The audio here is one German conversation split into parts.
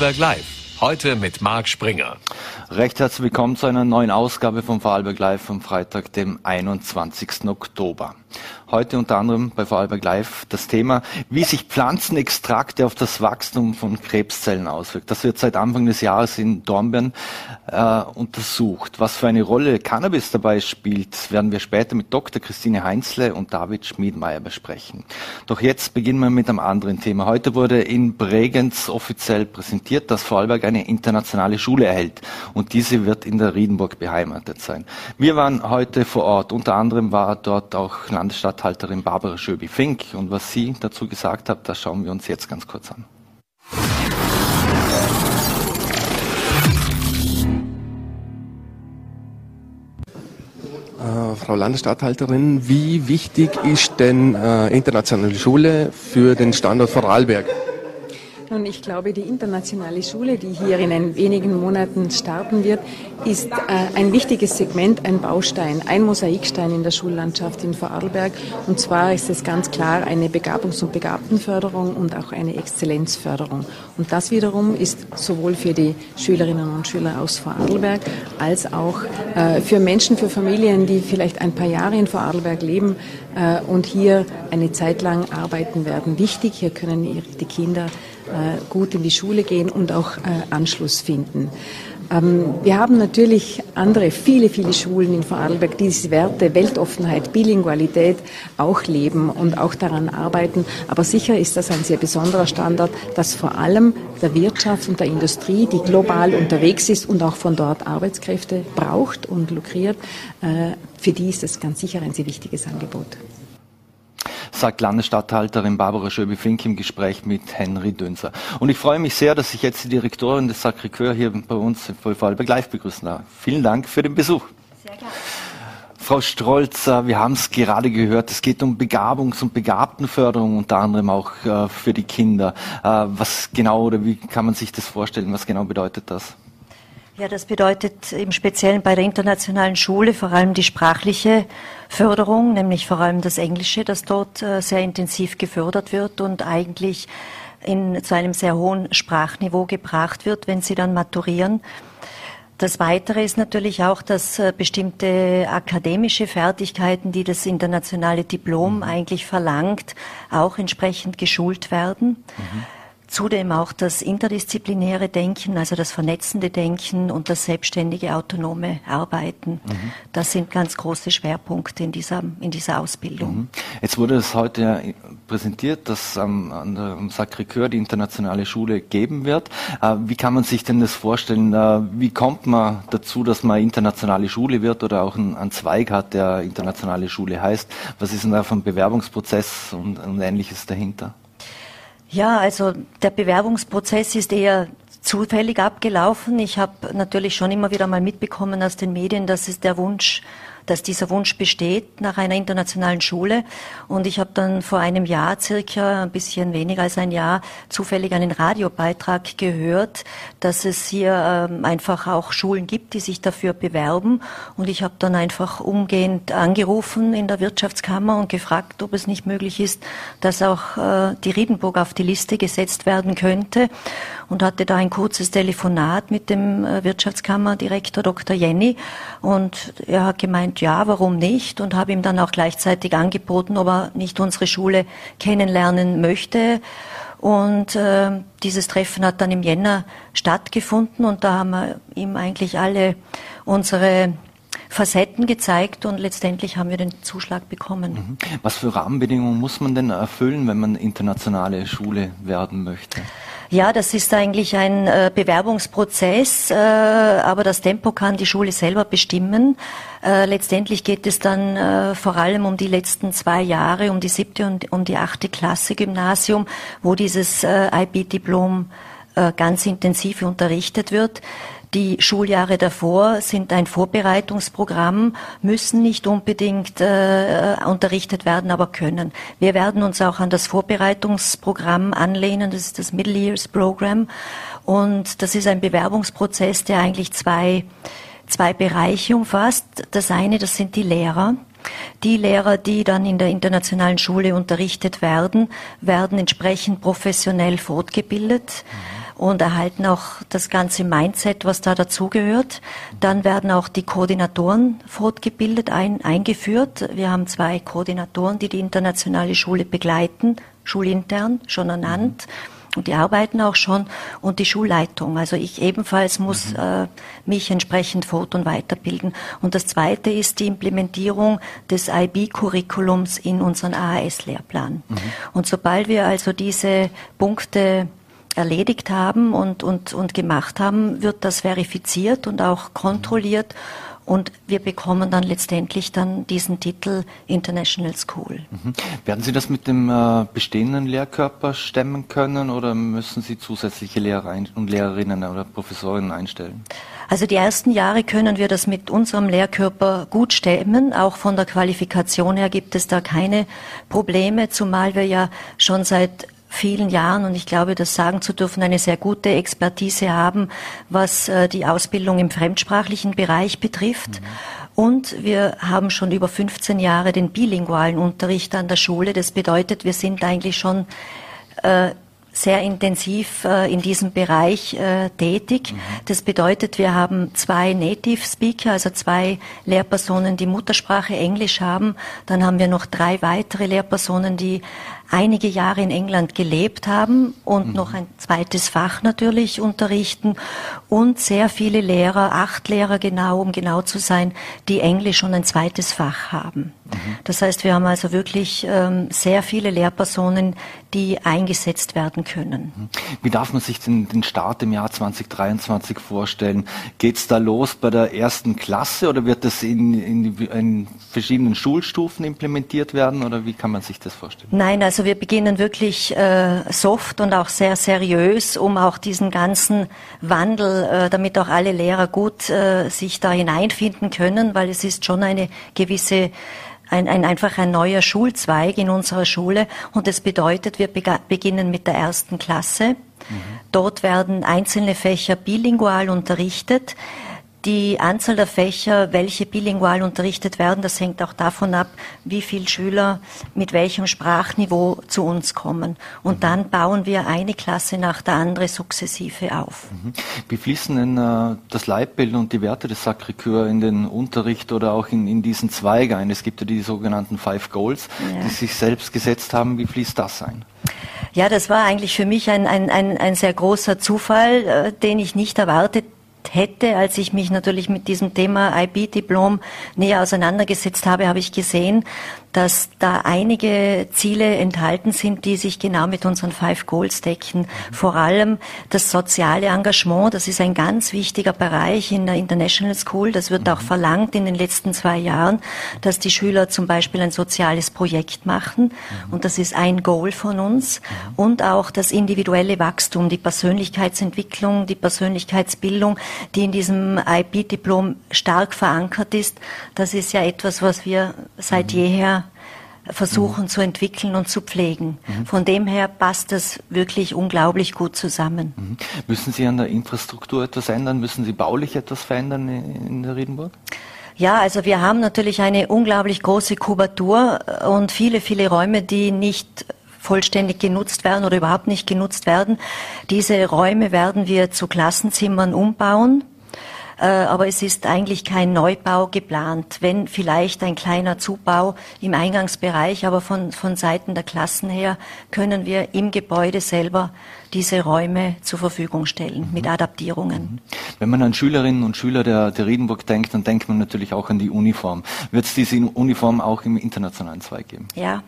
Live. Heute mit Marc Springer. Recht herzlich willkommen zu einer neuen Ausgabe von Vorarlberg Live vom Freitag, dem 21. Oktober. Heute unter anderem bei Vorarlberg Live das Thema, wie sich Pflanzenextrakte auf das Wachstum von Krebszellen auswirkt. Das wird seit Anfang des Jahres in Dornbirn äh, untersucht. Was für eine Rolle Cannabis dabei spielt, werden wir später mit Dr. Christine Heinzle und David Schmiedmeier besprechen. Doch jetzt beginnen wir mit einem anderen Thema. Heute wurde in Bregenz offiziell präsentiert, dass Vorarlberg eine internationale Schule erhält und diese wird in der Riedenburg beheimatet sein. Wir waren heute vor Ort. Unter anderem war dort auch Landesstatthalterin Barbara Schöbi-Fink. Und was sie dazu gesagt hat, das schauen wir uns jetzt ganz kurz an. Äh, Frau Landesstatthalterin, wie wichtig ist denn äh, internationale Schule für den Standort Vorarlberg? Nun, ich glaube, die internationale Schule, die hier in wenigen Monaten starten wird, ist äh, ein wichtiges Segment, ein Baustein, ein Mosaikstein in der Schullandschaft in Vorarlberg. Und zwar ist es ganz klar eine Begabungs- und Begabtenförderung und auch eine Exzellenzförderung. Und das wiederum ist sowohl für die Schülerinnen und Schüler aus Vorarlberg als auch äh, für Menschen, für Familien, die vielleicht ein paar Jahre in Vorarlberg leben äh, und hier eine Zeit lang arbeiten werden, wichtig. Hier können die Kinder gut in die Schule gehen und auch äh, Anschluss finden. Ähm, wir haben natürlich andere, viele, viele Schulen in Vorarlberg, die diese Werte, Weltoffenheit, Bilingualität auch leben und auch daran arbeiten. Aber sicher ist das ein sehr besonderer Standard, dass vor allem der Wirtschaft und der Industrie, die global unterwegs ist und auch von dort Arbeitskräfte braucht und lukriert, äh, für die ist das ganz sicher ein sehr wichtiges Angebot sagt Landesstatthalterin Barbara Schöbe-Fink im Gespräch mit Henry Dünser. Und ich freue mich sehr, dass ich jetzt die Direktorin des Sacré-Cœur hier bei uns in Vorarlberg live begrüßen darf. Vielen Dank für den Besuch. Sehr gerne. Frau Strolzer, wir haben es gerade gehört, es geht um Begabungs- und Begabtenförderung, unter anderem auch äh, für die Kinder. Äh, was genau oder wie kann man sich das vorstellen? Was genau bedeutet das? Ja, das bedeutet im Speziellen bei der internationalen Schule vor allem die sprachliche Förderung, nämlich vor allem das Englische, das dort äh, sehr intensiv gefördert wird und eigentlich in, zu einem sehr hohen Sprachniveau gebracht wird, wenn sie dann maturieren. Das Weitere ist natürlich auch, dass äh, bestimmte akademische Fertigkeiten, die das internationale Diplom mhm. eigentlich verlangt, auch entsprechend geschult werden. Mhm. Zudem auch das interdisziplinäre Denken, also das vernetzende Denken und das selbstständige autonome Arbeiten. Mhm. Das sind ganz große Schwerpunkte in dieser, in dieser Ausbildung. Mhm. Jetzt wurde es heute präsentiert, dass ähm, an der Sacré-Cœur die internationale Schule geben wird. Äh, wie kann man sich denn das vorstellen? Äh, wie kommt man dazu, dass man internationale Schule wird oder auch einen, einen Zweig hat, der internationale Schule heißt? Was ist denn da vom Bewerbungsprozess und, und ähnliches dahinter? Ja, also der Bewerbungsprozess ist eher zufällig abgelaufen. Ich habe natürlich schon immer wieder mal mitbekommen aus den Medien, dass es der Wunsch dass dieser Wunsch besteht nach einer internationalen Schule. Und ich habe dann vor einem Jahr, circa ein bisschen weniger als ein Jahr, zufällig einen Radiobeitrag gehört, dass es hier ähm, einfach auch Schulen gibt, die sich dafür bewerben. Und ich habe dann einfach umgehend angerufen in der Wirtschaftskammer und gefragt, ob es nicht möglich ist, dass auch äh, die Riedenburg auf die Liste gesetzt werden könnte. Und hatte da ein kurzes Telefonat mit dem äh, Wirtschaftskammerdirektor Dr. Jenny. Und er hat gemeint, ja, warum nicht? Und habe ihm dann auch gleichzeitig angeboten, ob er nicht unsere Schule kennenlernen möchte. Und äh, dieses Treffen hat dann im Jänner stattgefunden und da haben wir ihm eigentlich alle unsere Facetten gezeigt und letztendlich haben wir den Zuschlag bekommen. Mhm. Was für Rahmenbedingungen muss man denn erfüllen, wenn man internationale Schule werden möchte? Ja, das ist eigentlich ein äh, Bewerbungsprozess, äh, aber das Tempo kann die Schule selber bestimmen. Äh, letztendlich geht es dann äh, vor allem um die letzten zwei Jahre, um die siebte und um die achte Klasse Gymnasium, wo dieses äh, IB-Diplom äh, ganz intensiv unterrichtet wird. Die Schuljahre davor sind ein Vorbereitungsprogramm, müssen nicht unbedingt äh, unterrichtet werden, aber können. Wir werden uns auch an das Vorbereitungsprogramm anlehnen, das ist das Middle Years Program. Und das ist ein Bewerbungsprozess, der eigentlich zwei, zwei Bereiche umfasst. Das eine, das sind die Lehrer. Die Lehrer, die dann in der internationalen Schule unterrichtet werden, werden entsprechend professionell fortgebildet. Mhm und erhalten auch das ganze Mindset, was da dazugehört. Dann werden auch die Koordinatoren fortgebildet, ein, eingeführt. Wir haben zwei Koordinatoren, die die internationale Schule begleiten, schulintern, schon ernannt. Und die arbeiten auch schon und die Schulleitung. Also ich ebenfalls muss mhm. äh, mich entsprechend fort- und weiterbilden. Und das Zweite ist die Implementierung des IB-Curriculums in unseren AHS-Lehrplan. Mhm. Und sobald wir also diese Punkte erledigt haben und, und, und gemacht haben, wird das verifiziert und auch kontrolliert. Und wir bekommen dann letztendlich dann diesen Titel International School. Mhm. Werden Sie das mit dem äh, bestehenden Lehrkörper stemmen können oder müssen Sie zusätzliche Lehrer und Lehrerinnen oder Professorinnen einstellen? Also die ersten Jahre können wir das mit unserem Lehrkörper gut stemmen. Auch von der Qualifikation her gibt es da keine Probleme, zumal wir ja schon seit vielen Jahren, und ich glaube, das sagen zu dürfen, eine sehr gute Expertise haben, was äh, die Ausbildung im fremdsprachlichen Bereich betrifft. Mhm. Und wir haben schon über 15 Jahre den bilingualen Unterricht an der Schule. Das bedeutet, wir sind eigentlich schon äh, sehr intensiv äh, in diesem Bereich äh, tätig. Mhm. Das bedeutet, wir haben zwei Native Speaker, also zwei Lehrpersonen, die Muttersprache Englisch haben. Dann haben wir noch drei weitere Lehrpersonen, die einige Jahre in England gelebt haben und mhm. noch ein zweites Fach natürlich unterrichten und sehr viele Lehrer, acht Lehrer genau, um genau zu sein, die Englisch und ein zweites Fach haben. Mhm. Das heißt, wir haben also wirklich ähm, sehr viele Lehrpersonen, die eingesetzt werden können. Mhm. Wie darf man sich den, den Start im Jahr 2023 vorstellen? Geht es da los bei der ersten Klasse oder wird das in, in, in verschiedenen Schulstufen implementiert werden oder wie kann man sich das vorstellen? Nein, also wir beginnen wirklich äh, soft und auch sehr seriös, um auch diesen ganzen Wandel, äh, damit auch alle Lehrer gut äh, sich da hineinfinden können, weil es ist schon eine gewisse ein, ein, einfach ein neuer Schulzweig in unserer Schule und das bedeutet, wir beginnen mit der ersten Klasse. Mhm. Dort werden einzelne Fächer bilingual unterrichtet. Die Anzahl der Fächer, welche bilingual unterrichtet werden, das hängt auch davon ab, wie viele Schüler mit welchem Sprachniveau zu uns kommen. Und mhm. dann bauen wir eine Klasse nach der anderen sukzessive auf. Mhm. Wie fließen denn äh, das Leitbild und die Werte des Sacré-Cœur in den Unterricht oder auch in, in diesen Zweig ein? Es gibt ja die sogenannten Five Goals, ja. die sich selbst gesetzt haben. Wie fließt das ein? Ja, das war eigentlich für mich ein, ein, ein, ein sehr großer Zufall, äh, den ich nicht erwartet hätte, als ich mich natürlich mit diesem Thema IB-Diplom näher auseinandergesetzt habe, habe ich gesehen, dass da einige Ziele enthalten sind, die sich genau mit unseren Five Goals decken. Vor allem das soziale Engagement, das ist ein ganz wichtiger Bereich in der International School. Das wird auch verlangt in den letzten zwei Jahren, dass die Schüler zum Beispiel ein soziales Projekt machen. Und das ist ein Goal von uns. Und auch das individuelle Wachstum, die Persönlichkeitsentwicklung, die Persönlichkeitsbildung, die in diesem IB-Diplom stark verankert ist. Das ist ja etwas, was wir seit jeher versuchen mhm. zu entwickeln und zu pflegen. Mhm. Von dem her passt das wirklich unglaublich gut zusammen. Mhm. Müssen Sie an der Infrastruktur etwas ändern? Müssen Sie baulich etwas verändern in der Riedenburg? Ja, also wir haben natürlich eine unglaublich große Kubatur und viele, viele Räume, die nicht vollständig genutzt werden oder überhaupt nicht genutzt werden. Diese Räume werden wir zu Klassenzimmern umbauen. Äh, aber es ist eigentlich kein Neubau geplant, wenn vielleicht ein kleiner Zubau im Eingangsbereich, aber von, von Seiten der Klassen her können wir im Gebäude selber diese Räume zur Verfügung stellen mhm. mit Adaptierungen. Mhm. Wenn man an Schülerinnen und Schüler der, der Riedenburg denkt, dann denkt man natürlich auch an die Uniform. Wird es diese Uniform auch im internationalen Zweig geben? Ja,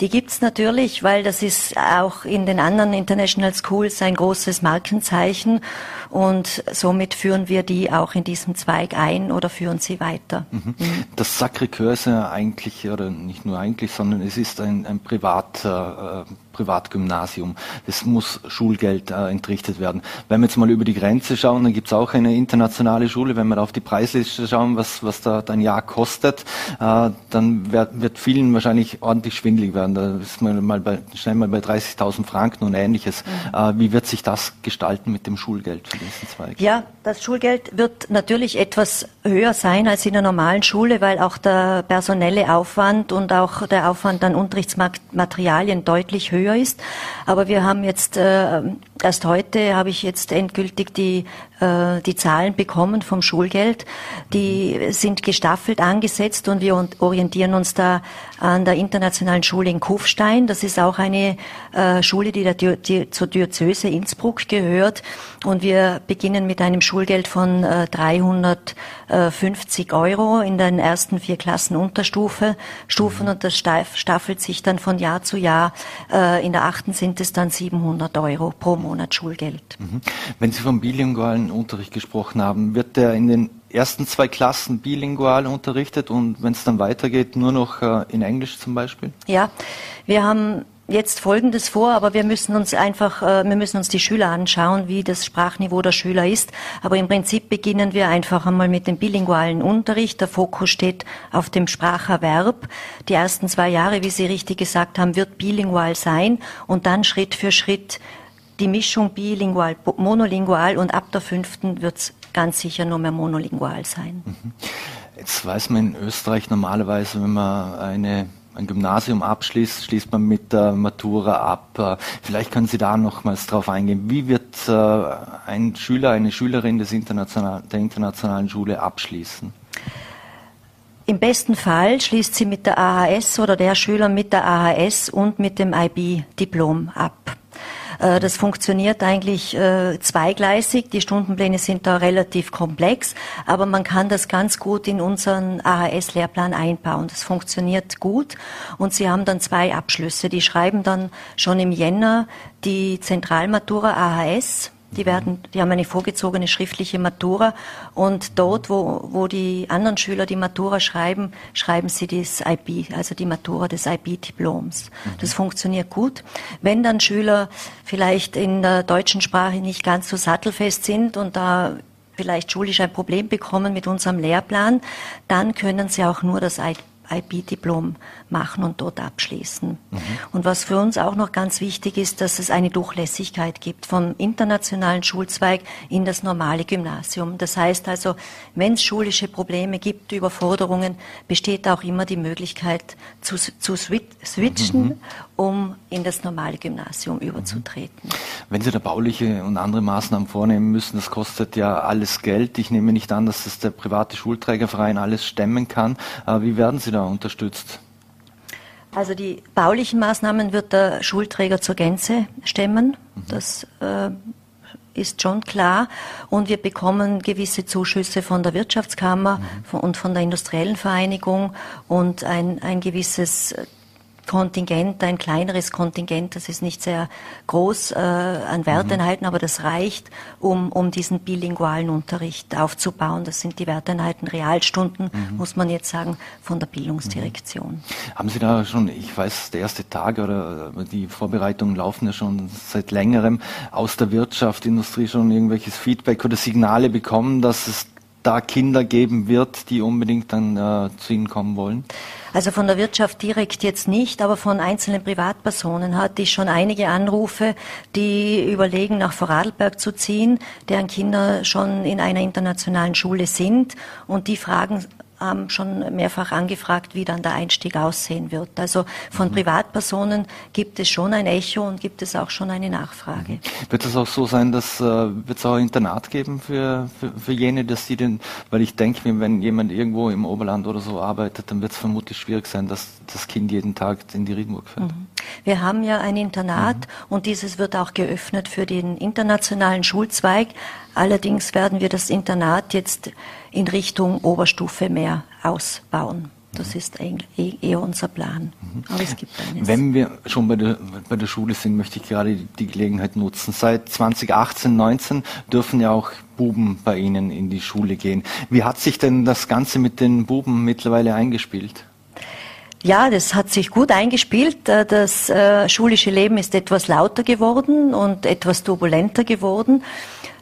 die gibt's natürlich, weil das ist auch in den anderen International Schools ein großes Markenzeichen und somit führen wir die auch in diesem Zweig ein oder führen sie weiter. Mhm. mhm. Das Sacré-Cœur ist ja eigentlich, oder nicht nur eigentlich, sondern es ist ein, ein Privat, äh, Privatgymnasium. Es muss Schulgeld äh, entrichtet werden. Wenn wir jetzt mal über die Grenze schauen, dann gibt es auch eine internationale Schule. Wenn wir da auf die Preisliste schauen, was, was da ein Jahr kostet, äh, dann wird, wird vielen wahrscheinlich ordentlich schwindlig werden. Da ist man mal bei, schnell mal bei 30.000 Franken und ähnliches. Mhm. Äh, wie wird sich das gestalten mit dem Schulgeld für diesen Zweig? Ja, das Schulgeld wird natürlich etwas höher sein als in der normalen Schule, weil auch der personelle Aufwand und auch der Aufwand an Unterrichtsmaterialien deutlich höher früher ist. Aber wir haben jetzt äh, erst heute habe ich jetzt endgültig die äh, die Zahlen bekommen vom Schulgeld. Die sind gestaffelt angesetzt und wir orientieren uns da an der internationalen Schule in Kufstein. Das ist auch eine äh, Schule, die, der, die zur Diözese Innsbruck gehört. Und wir beginnen mit einem Schulgeld von äh, 350 Euro in den ersten vier Klassen Unterstufe Stufen und das staffelt sich dann von Jahr zu Jahr. Äh, in der achten sind es dann 700 Euro pro Monat Schulgeld. Mhm. Wenn Sie vom bilingualen Unterricht gesprochen haben, wird der in den ersten zwei Klassen bilingual unterrichtet und wenn es dann weitergeht, nur noch äh, in Englisch zum Beispiel? Ja, wir haben jetzt Folgendes vor, aber wir müssen uns einfach, äh, wir müssen uns die Schüler anschauen, wie das Sprachniveau der Schüler ist. Aber im Prinzip beginnen wir einfach einmal mit dem bilingualen Unterricht. Der Fokus steht auf dem Spracherwerb. Die ersten zwei Jahre, wie Sie richtig gesagt haben, wird bilingual sein und dann Schritt für Schritt die Mischung bilingual, monolingual und ab der fünften wird es ganz sicher nur mehr monolingual sein. Mhm. Jetzt weiß man in Österreich normalerweise, wenn man eine, ein Gymnasium abschließt, schließt man mit der Matura ab. Vielleicht können Sie da nochmals drauf eingehen. Wie wird äh, ein Schüler, eine Schülerin des International, der internationalen Schule abschließen? Im besten Fall schließt sie mit der AHS oder der Schüler mit der AHS und mit dem IB-Diplom ab. Äh, das funktioniert eigentlich äh, zweigleisig. Die Stundenpläne sind da relativ komplex, aber man kann das ganz gut in unseren AHS-Lehrplan einbauen. Das funktioniert gut und sie haben dann zwei Abschlüsse. Die schreiben dann schon im Jänner die Zentralmatura AHS die werden, die haben eine vorgezogene schriftliche Matura und dort, wo, wo die anderen Schüler die Matura schreiben, schreiben sie das IB, also die Matura des IB-Diploms. Mhm. Das funktioniert gut. Wenn dann Schüler vielleicht in der deutschen Sprache nicht ganz so sattelfest sind und da vielleicht schulisch ein Problem bekommen mit unserem Lehrplan, dann können sie auch nur das IB-Diplom machen und dort abschließen. Mhm. Und was für uns auch noch ganz wichtig ist, dass es eine Durchlässigkeit gibt vom internationalen Schulzweig in das normale Gymnasium. Das heißt also, wenn es schulische Probleme gibt, Überforderungen, besteht auch immer die Möglichkeit zu, zu switchen, mhm. Um in das normale Gymnasium überzutreten. Wenn Sie da bauliche und andere Maßnahmen vornehmen müssen, das kostet ja alles Geld. Ich nehme nicht an, dass das der private Schulträgerverein alles stemmen kann. Wie werden Sie da unterstützt? Also die baulichen Maßnahmen wird der Schulträger zur Gänze stemmen. Mhm. Das äh, ist schon klar. Und wir bekommen gewisse Zuschüsse von der Wirtschaftskammer mhm. und von der industriellen Vereinigung und ein, ein gewisses Kontingent, ein kleineres Kontingent, das ist nicht sehr groß äh, an Werteinheiten, mhm. aber das reicht, um, um diesen bilingualen Unterricht aufzubauen. Das sind die Werteinheiten Realstunden, mhm. muss man jetzt sagen, von der Bildungsdirektion. Mhm. Haben Sie da schon, ich weiß, der erste Tag oder die Vorbereitungen laufen ja schon seit längerem, aus der Wirtschaft, Industrie schon irgendwelches Feedback oder Signale bekommen, dass es da Kinder geben wird, die unbedingt dann äh, zu Ihnen kommen wollen? Also von der Wirtschaft direkt jetzt nicht, aber von einzelnen Privatpersonen hatte ich schon einige Anrufe, die überlegen, nach Vorarlberg zu ziehen, deren Kinder schon in einer internationalen Schule sind und die fragen haben schon mehrfach angefragt, wie dann der Einstieg aussehen wird. Also von mhm. Privatpersonen gibt es schon ein Echo und gibt es auch schon eine Nachfrage. Mhm. Wird es auch so sein, dass äh, wird es auch ein Internat geben für, für, für jene, dass sie denn, weil ich denke wenn jemand irgendwo im Oberland oder so arbeitet, dann wird es vermutlich schwierig sein, dass das Kind jeden Tag in die Riedenburg fährt. Mhm. Wir haben ja ein Internat mhm. und dieses wird auch geöffnet für den internationalen Schulzweig. Allerdings werden wir das Internat jetzt in Richtung Oberstufe mehr ausbauen. Das ist eh, eher unser Plan. Mhm. Aber es gibt eines. Wenn wir schon bei der, bei der Schule sind, möchte ich gerade die Gelegenheit nutzen. Seit 2018, 19 dürfen ja auch Buben bei Ihnen in die Schule gehen. Wie hat sich denn das Ganze mit den Buben mittlerweile eingespielt? Ja, das hat sich gut eingespielt. Äh, das äh, schulische Leben ist etwas lauter geworden und etwas turbulenter geworden.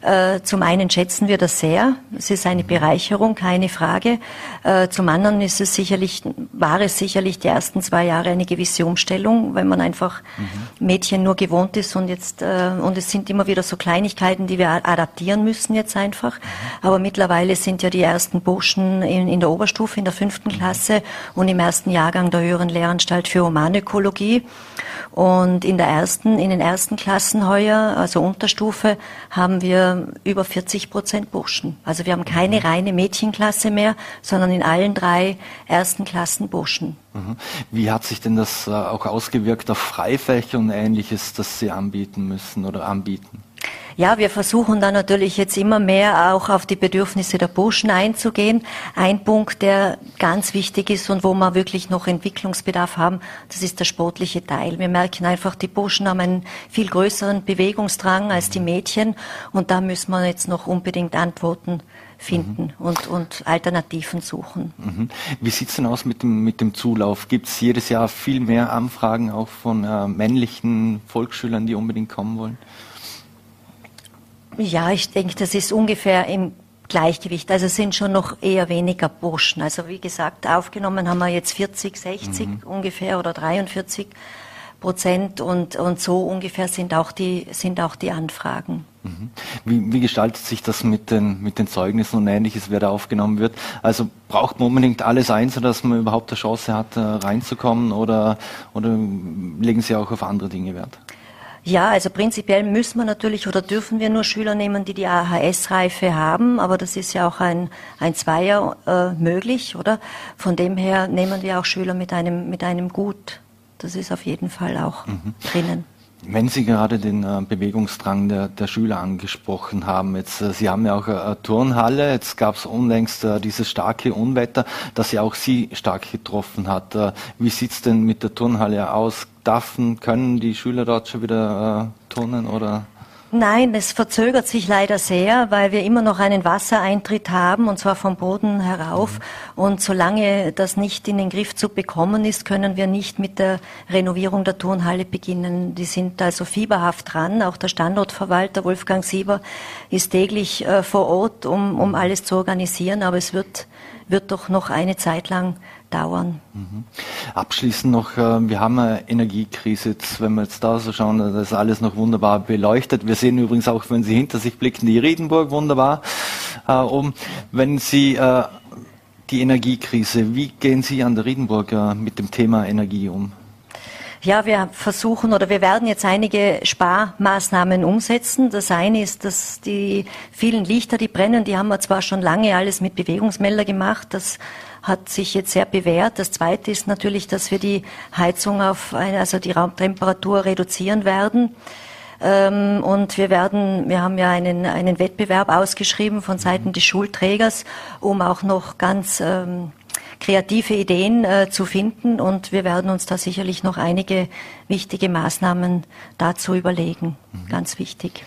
Äh, zum einen schätzen wir das sehr. Es ist eine Bereicherung, keine Frage. Äh, zum anderen ist es sicherlich, war es sicherlich die ersten zwei Jahre eine gewisse Umstellung, weil man einfach mhm. Mädchen nur gewohnt ist und jetzt, äh, und es sind immer wieder so Kleinigkeiten, die wir adaptieren müssen jetzt einfach. Mhm. Aber mittlerweile sind ja die ersten Burschen in, in der Oberstufe, in der fünften mhm. Klasse und im ersten Jahrgang der höheren Lehranstalt für Humanökologie. Und in der ersten, in den ersten Klassen heuer, also Unterstufe, haben wir über 40 Prozent Burschen. Also wir haben keine mhm. reine Mädchenklasse mehr, sondern in allen drei ersten Klassen Burschen. Mhm. Wie hat sich denn das äh, auch ausgewirkt auf Freifächer und ähnliches, das Sie anbieten müssen oder anbieten? Ja, wir versuchen da natürlich jetzt immer mehr auch auf die Bedürfnisse der Burschen einzugehen. Ein Punkt, der ganz wichtig ist und wo wir wirklich noch Entwicklungsbedarf haben, das ist der sportliche Teil. Wir merken einfach, die Burschen haben einen viel größeren Bewegungsdrang als die Mädchen und da müssen wir jetzt noch unbedingt Antworten finden mhm. und, und Alternativen suchen. Mhm. Wie sieht es denn aus mit dem, mit dem Zulauf? Gibt es jedes Jahr viel mehr Anfragen auch von äh, männlichen Volksschülern, die unbedingt kommen wollen? Ja, ich denke, das ist ungefähr im Gleichgewicht. Also es sind schon noch eher weniger Burschen. Also wie gesagt, aufgenommen haben wir jetzt 40, 60 mhm. ungefähr oder 43 Prozent und, und so ungefähr sind auch die, sind auch die Anfragen. Mhm. Wie, wie, gestaltet sich das mit den, mit den Zeugnissen und ähnliches, wer da aufgenommen wird? Also braucht man unbedingt alles ein, sodass man überhaupt eine Chance hat, äh, reinzukommen oder, oder legen Sie auch auf andere Dinge Wert? Ja, also prinzipiell müssen wir natürlich oder dürfen wir nur Schüler nehmen, die die AHS-Reife haben, aber das ist ja auch ein, ein Zweier äh, möglich, oder? Von dem her nehmen wir auch Schüler mit einem, mit einem Gut. Das ist auf jeden Fall auch mhm. drinnen. Wenn Sie gerade den äh, Bewegungsdrang der, der, Schüler angesprochen haben, jetzt äh, Sie haben ja auch eine Turnhalle, jetzt gab es unlängst äh, dieses starke Unwetter, das ja auch Sie stark getroffen hat. Äh, wie sieht's denn mit der Turnhalle aus? Darfen, können die Schüler dort schon wieder äh, turnen oder? Nein, es verzögert sich leider sehr, weil wir immer noch einen Wassereintritt haben, und zwar vom Boden herauf. Mhm. Und solange das nicht in den Griff zu bekommen ist, können wir nicht mit der Renovierung der Turnhalle beginnen. Die sind also fieberhaft dran. Auch der Standortverwalter Wolfgang Sieber ist täglich äh, vor Ort, um, um alles zu organisieren. Aber es wird, wird doch noch eine Zeit lang dauern. Mhm. Abschließend noch, äh, wir haben eine Energiekrise. Jetzt, wenn wir jetzt da so schauen, das ist alles noch wunderbar beleuchtet. Wir sehen übrigens auch, wenn Sie hinter sich blicken, die Riedenburg wunderbar äh, um. Wenn Sie äh, die Energiekrise, wie gehen Sie an der Riedenburg äh, mit dem Thema Energie um? Ja, wir versuchen oder wir werden jetzt einige Sparmaßnahmen umsetzen. Das eine ist, dass die vielen Lichter, die brennen, die haben wir zwar schon lange alles mit Bewegungsmelder gemacht. Das hat sich jetzt sehr bewährt. Das Zweite ist natürlich, dass wir die Heizung auf eine, also die Raumtemperatur reduzieren werden. Ähm, und wir werden, wir haben ja einen, einen Wettbewerb ausgeschrieben von Seiten des Schulträgers, um auch noch ganz ähm, kreative Ideen äh, zu finden. Und wir werden uns da sicherlich noch einige wichtige Maßnahmen dazu überlegen. Mhm. Ganz wichtig.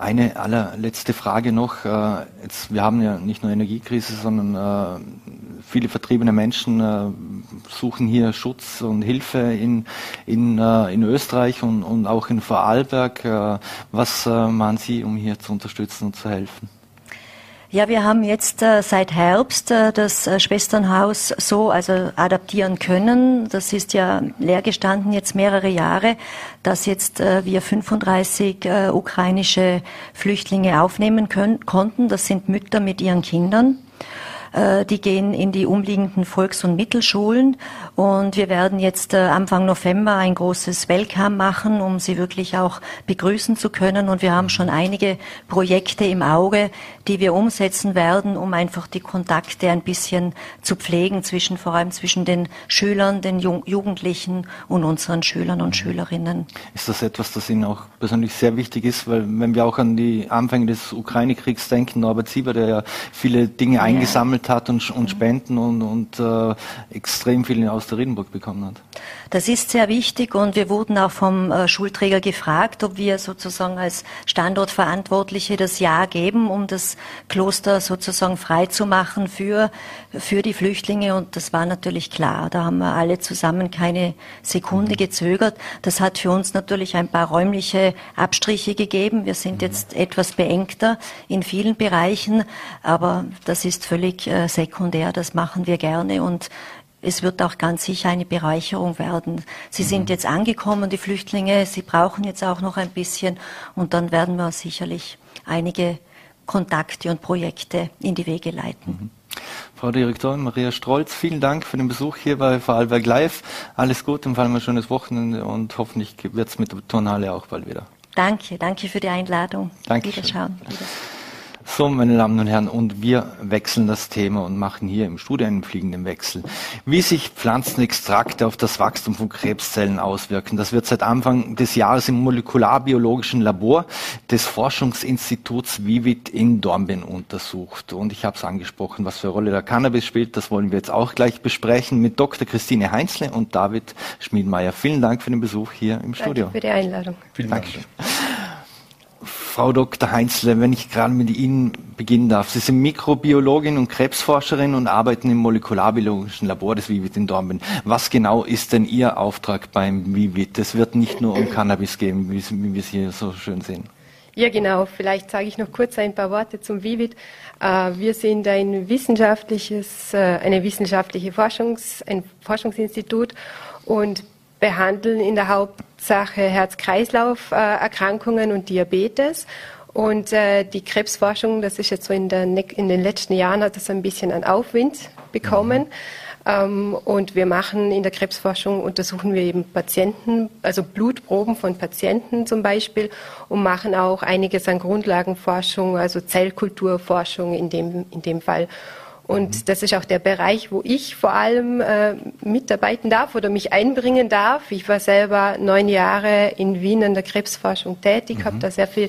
Eine allerletzte Frage noch. Äh, jetzt, wir haben ja nicht nur Energiekrise, sondern äh, viele vertriebene Menschen äh, suchen hier Schutz und Hilfe in, in, in Österreich und, und auch in Vorarlberg. Was machen Sie, um hier zu unterstützen und zu helfen? Ja, wir haben jetzt äh, seit Herbst äh, das äh, Schwesternhaus so also adaptieren können. Das ist ja leer gestanden jetzt mehrere Jahre, dass jetzt äh, wir 35 äh, ukrainische Flüchtlinge aufnehmen können, konnten. Das sind Mütter mit ihren Kindern. Äh, die gehen in die umliegenden Volks- und Mittelschulen und wir werden jetzt äh, Anfang November ein großes Welcome machen, um sie wirklich auch begrüßen zu können. Und wir haben schon einige Projekte im Auge, die wir umsetzen werden, um einfach die Kontakte ein bisschen zu pflegen zwischen, vor allem zwischen den Schülern, den Jugendlichen und unseren Schülern und Schülerinnen. Ist das etwas, das Ihnen auch persönlich sehr wichtig ist? Weil wenn wir auch an die Anfänge des Ukraine-Kriegs denken, Norbert Sieber, der ja viele Dinge ja. eingesammelt gesammelt hat und, und Spenden und, und äh, extrem viel aus der Riedenburg bekommen hat. Das ist sehr wichtig und wir wurden auch vom äh, Schulträger gefragt, ob wir sozusagen als Standortverantwortliche das Ja geben, um das Kloster sozusagen frei zu machen für, für die Flüchtlinge und das war natürlich klar. Da haben wir alle zusammen keine Sekunde gezögert. Das hat für uns natürlich ein paar räumliche Abstriche gegeben. Wir sind jetzt etwas beengter in vielen Bereichen, aber das ist völlig äh, sekundär. Das machen wir gerne und es wird auch ganz sicher eine Bereicherung werden. Sie sind mhm. jetzt angekommen, die Flüchtlinge, sie brauchen jetzt auch noch ein bisschen und dann werden wir sicherlich einige Kontakte und Projekte in die Wege leiten. Mhm. Frau Direktorin Maria Strolz, vielen Dank für den Besuch hier bei Vorarlberg Live. Alles Gute und vor allem ein schönes Wochenende und hoffentlich wird es mit der Turnhalle auch bald wieder. Danke, danke für die Einladung. Danke. Wiederschauen. Wiederschauen. So, meine Damen und Herren, und wir wechseln das Thema und machen hier im Studio einen fliegenden Wechsel. Wie sich Pflanzenextrakte auf das Wachstum von Krebszellen auswirken, das wird seit Anfang des Jahres im molekularbiologischen Labor des Forschungsinstituts Vivit in Dornbirn untersucht. Und ich habe es angesprochen, was für eine Rolle der Cannabis spielt, das wollen wir jetzt auch gleich besprechen mit Dr. Christine Heinzle und David Schmiedmeier. Vielen Dank für den Besuch hier im Studio. Danke für die Einladung. Vielen Dank. Dankeschön. Frau Dr. Heinzle, wenn ich gerade mit Ihnen beginnen darf. Sie sind Mikrobiologin und Krebsforscherin und arbeiten im molekularbiologischen Labor des Vivit in Dornbirn. Was genau ist denn Ihr Auftrag beim Vivit? Es wird nicht nur um Cannabis gehen, wie, wie wir es hier so schön sehen. Ja, genau. Vielleicht sage ich noch kurz ein paar Worte zum Vivit. Äh, wir sind ein wissenschaftliches, äh, eine wissenschaftliche Forschungs, ein Forschungsinstitut und behandeln in der Hauptsache Herz-Kreislauf-Erkrankungen und Diabetes. Und äh, die Krebsforschung, das ist jetzt so in, der, in, den letzten Jahren, hat das ein bisschen an Aufwind bekommen. Mhm. Ähm, und wir machen in der Krebsforschung, untersuchen wir eben Patienten, also Blutproben von Patienten zum Beispiel und machen auch einiges an Grundlagenforschung, also Zellkulturforschung in dem, in dem Fall. Und mhm. das ist auch der Bereich, wo ich vor allem äh, mitarbeiten darf oder mich einbringen darf. Ich war selber neun Jahre in Wien an der Krebsforschung tätig, mhm. habe da sehr viel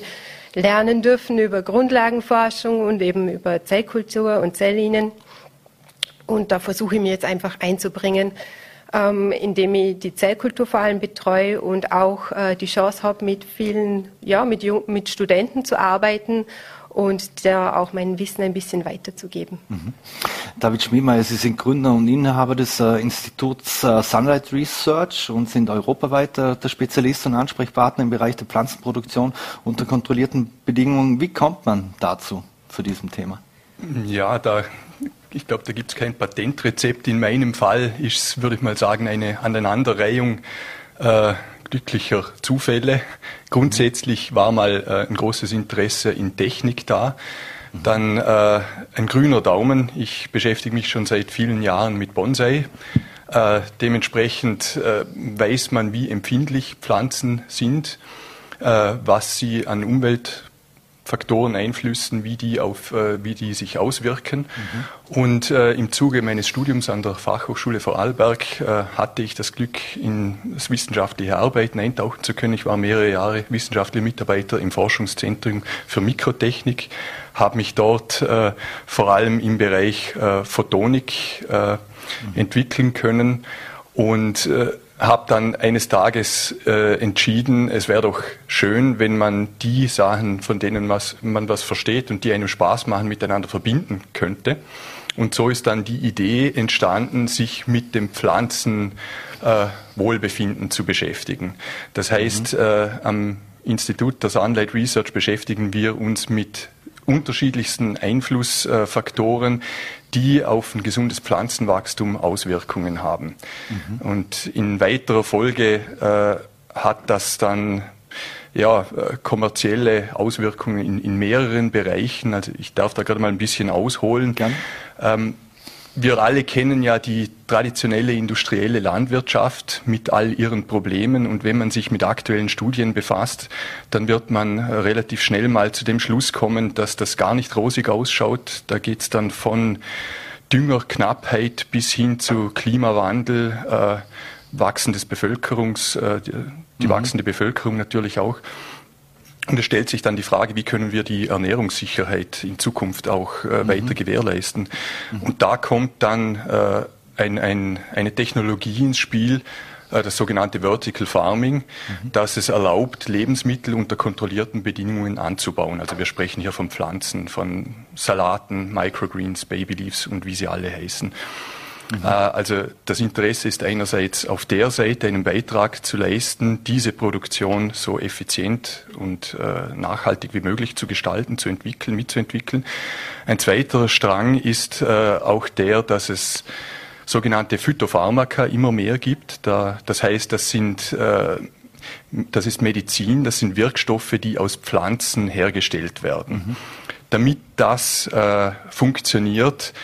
lernen dürfen über Grundlagenforschung und eben über Zellkultur und Zelllinien. Und da versuche ich mir jetzt einfach einzubringen, ähm, indem ich die Zellkultur vor allem betreue und auch äh, die Chance habe, mit vielen, ja, mit, mit Studenten zu arbeiten und da auch mein Wissen ein bisschen weiterzugeben. Mhm. David Schmiedmeier, Sie sind Gründer und Inhaber des äh, Instituts äh, Sunlight Research und sind europaweit äh, der Spezialist und Ansprechpartner im Bereich der Pflanzenproduktion unter kontrollierten Bedingungen. Wie kommt man dazu, zu diesem Thema? Ja, da ich glaube, da gibt es kein Patentrezept. In meinem Fall ist es, würde ich mal sagen, eine Aneinanderreihung äh, glücklicher Zufälle. Grundsätzlich war mal äh, ein großes Interesse in Technik da. Dann äh, ein grüner Daumen. Ich beschäftige mich schon seit vielen Jahren mit Bonsai. Äh, dementsprechend äh, weiß man, wie empfindlich Pflanzen sind, äh, was sie an Umwelt Faktoren, Einflüssen, wie die, auf, äh, wie die sich auswirken. Mhm. Und äh, im Zuge meines Studiums an der Fachhochschule Vorarlberg äh, hatte ich das Glück, in das wissenschaftliche Arbeiten eintauchen zu können. Ich war mehrere Jahre wissenschaftlicher Mitarbeiter im Forschungszentrum für Mikrotechnik, habe mich dort äh, vor allem im Bereich äh, Photonik äh, mhm. entwickeln können und habe dann eines Tages äh, entschieden, es wäre doch schön, wenn man die Sachen, von denen was, man was versteht und die einem Spaß machen, miteinander verbinden könnte. Und so ist dann die Idee entstanden, sich mit dem Pflanzenwohlbefinden äh, zu beschäftigen. Das heißt, mhm. äh, am Institut der Sunlight Research beschäftigen wir uns mit unterschiedlichsten Einflussfaktoren, die auf ein gesundes Pflanzenwachstum Auswirkungen haben. Mhm. Und in weiterer Folge äh, hat das dann ja, äh, kommerzielle Auswirkungen in, in mehreren Bereichen. Also ich darf da gerade mal ein bisschen ausholen. Ähm, wir alle kennen ja die traditionelle industrielle Landwirtschaft mit all ihren Problemen und wenn man sich mit aktuellen Studien befasst, dann wird man relativ schnell mal zu dem Schluss kommen, dass das gar nicht rosig ausschaut. Da geht es dann von Düngerknappheit bis hin zu Klimawandel, äh, wachsendes Bevölkerungs, äh, die, die mhm. wachsende Bevölkerung natürlich auch. Und es stellt sich dann die Frage, wie können wir die Ernährungssicherheit in Zukunft auch äh, mhm. weiter gewährleisten. Mhm. Und da kommt dann äh, ein, ein, eine Technologie ins Spiel, äh, das sogenannte Vertical Farming, mhm. das es erlaubt, Lebensmittel unter kontrollierten Bedingungen anzubauen. Also wir sprechen hier von Pflanzen, von Salaten, Microgreens, Babyleaves und wie sie alle heißen. Mhm. Also das Interesse ist einerseits auf der Seite einen Beitrag zu leisten, diese Produktion so effizient und äh, nachhaltig wie möglich zu gestalten, zu entwickeln, mitzuentwickeln. Ein zweiter Strang ist äh, auch der, dass es sogenannte Phytopharmaka immer mehr gibt. das heißt, das sind das ist Medizin, das sind Wirkstoffe, die aus Pflanzen hergestellt werden. Mhm. Damit das funktioniert,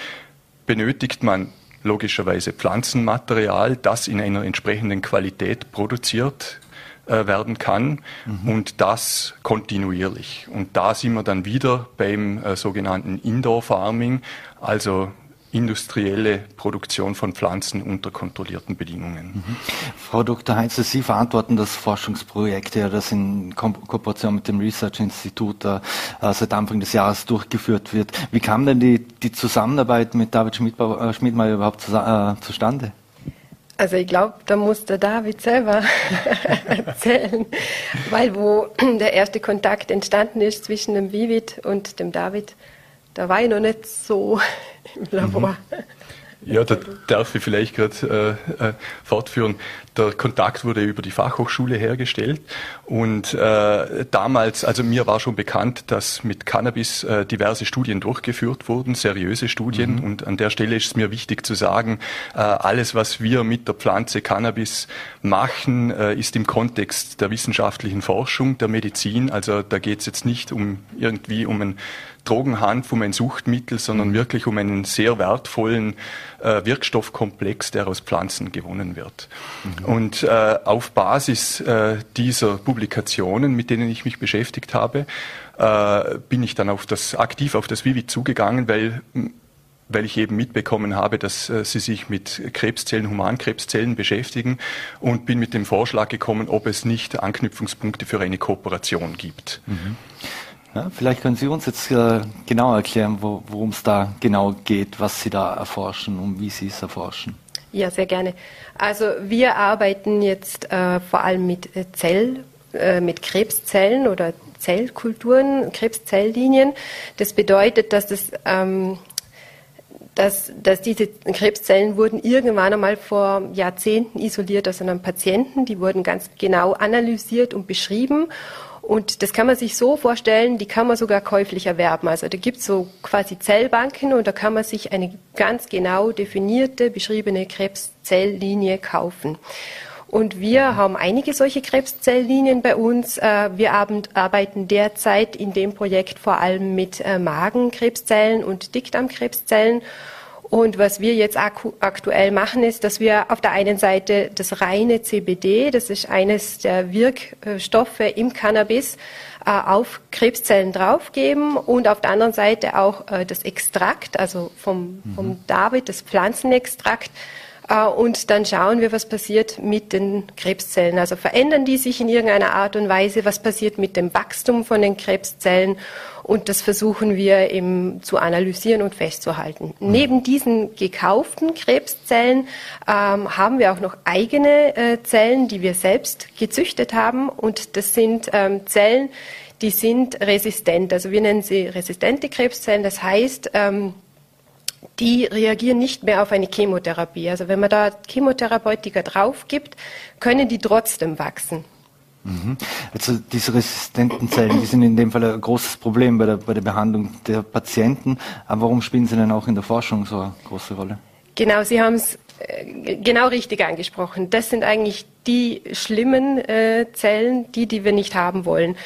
benötigt man logischerweise Pflanzenmaterial, das in einer entsprechenden Qualität produziert äh, werden kann mhm. und das kontinuierlich. Und da sind wir dann wieder beim äh, sogenannten Indoor Farming, also industrielle Produktion von Pflanzen unter kontrollierten Bedingungen. Mhm. Frau Dr. Heinze, Sie verantworten das Forschungsprojekt, ja, das in Ko Kooperation mit dem Research Institut äh, seit Anfang des Jahres durchgeführt wird. Wie kam denn die, die Zusammenarbeit mit David Schmidmeier, äh, Schmidmeier überhaupt zu, äh, zustande? Also ich glaube, da muss der David selber erzählen, weil wo der erste Kontakt entstanden ist zwischen dem Vivid und dem David, da war ich noch nicht so im Labor. Mhm. Ja, da darf ich vielleicht gerade äh, äh, fortführen. Der Kontakt wurde über die Fachhochschule hergestellt und äh, damals, also mir war schon bekannt, dass mit Cannabis äh, diverse Studien durchgeführt wurden, seriöse Studien mhm. und an der Stelle ist es mir wichtig zu sagen, äh, alles, was wir mit der Pflanze Cannabis machen, äh, ist im Kontext der wissenschaftlichen Forschung, der Medizin. Also da geht es jetzt nicht um irgendwie um ein Drogenhanf, um ein Suchtmittel, sondern mhm. wirklich um einen sehr wertvollen äh, Wirkstoffkomplex, der aus Pflanzen gewonnen wird. Mhm. Und äh, auf Basis äh, dieser Publikationen, mit denen ich mich beschäftigt habe, äh, bin ich dann auf das, aktiv auf das Vivi zugegangen, weil weil ich eben mitbekommen habe, dass äh, sie sich mit Krebszellen, Humankrebszellen beschäftigen und bin mit dem Vorschlag gekommen, ob es nicht Anknüpfungspunkte für eine Kooperation gibt. Mhm. Ja, vielleicht können Sie uns jetzt äh, genau erklären, wo, worum es da genau geht, was Sie da erforschen und wie Sie es erforschen. Ja, sehr gerne. Also wir arbeiten jetzt äh, vor allem mit Zell, äh, mit Krebszellen oder Zellkulturen, Krebszelllinien. Das bedeutet, dass das ähm, dass, dass diese Krebszellen wurden irgendwann einmal vor Jahrzehnten isoliert aus einem Patienten. Die wurden ganz genau analysiert und beschrieben. Und das kann man sich so vorstellen, die kann man sogar käuflich erwerben. Also da gibt es so quasi Zellbanken und da kann man sich eine ganz genau definierte, beschriebene Krebszellinie kaufen. Und wir haben einige solche Krebszelllinien bei uns. Äh, wir arbeiten derzeit in dem Projekt vor allem mit äh, Magenkrebszellen und Dickdarmkrebszellen. Und was wir jetzt aktuell machen, ist, dass wir auf der einen Seite das reine CBD, das ist eines der Wirkstoffe im Cannabis, äh, auf Krebszellen draufgeben und auf der anderen Seite auch äh, das Extrakt, also vom, vom mhm. David, das Pflanzenextrakt, und dann schauen wir, was passiert mit den Krebszellen. Also verändern die sich in irgendeiner Art und Weise? Was passiert mit dem Wachstum von den Krebszellen? Und das versuchen wir eben zu analysieren und festzuhalten. Mhm. Neben diesen gekauften Krebszellen ähm, haben wir auch noch eigene äh, Zellen, die wir selbst gezüchtet haben. Und das sind ähm, Zellen, die sind resistent. Also wir nennen sie resistente Krebszellen. Das heißt, ähm, die reagieren nicht mehr auf eine Chemotherapie. Also wenn man da Chemotherapeutika drauf gibt, können die trotzdem wachsen. Mhm. Also diese resistenten Zellen, die sind in dem Fall ein großes Problem bei der, bei der Behandlung der Patienten. Aber warum spielen sie denn auch in der Forschung so eine große Rolle? Genau, Sie haben es äh, genau richtig angesprochen. Das sind eigentlich die schlimmen äh, Zellen, die, die wir nicht haben wollen.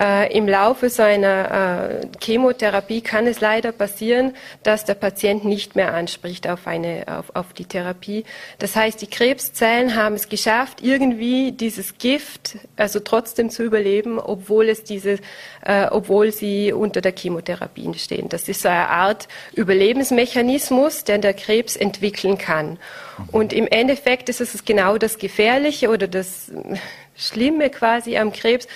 Äh, Im Laufe einer äh, Chemotherapie kann es leider passieren, dass der Patient nicht mehr anspricht auf, eine, auf, auf die Therapie. Das heißt, die Krebszellen haben es geschafft, irgendwie dieses Gift also trotzdem zu überleben, obwohl es diese, äh, obwohl sie unter der Chemotherapie stehen. Das ist so eine Art Überlebensmechanismus, den der Krebs entwickeln kann. Und im Endeffekt ist es genau das Gefährliche oder das Schlimme quasi am Krebs,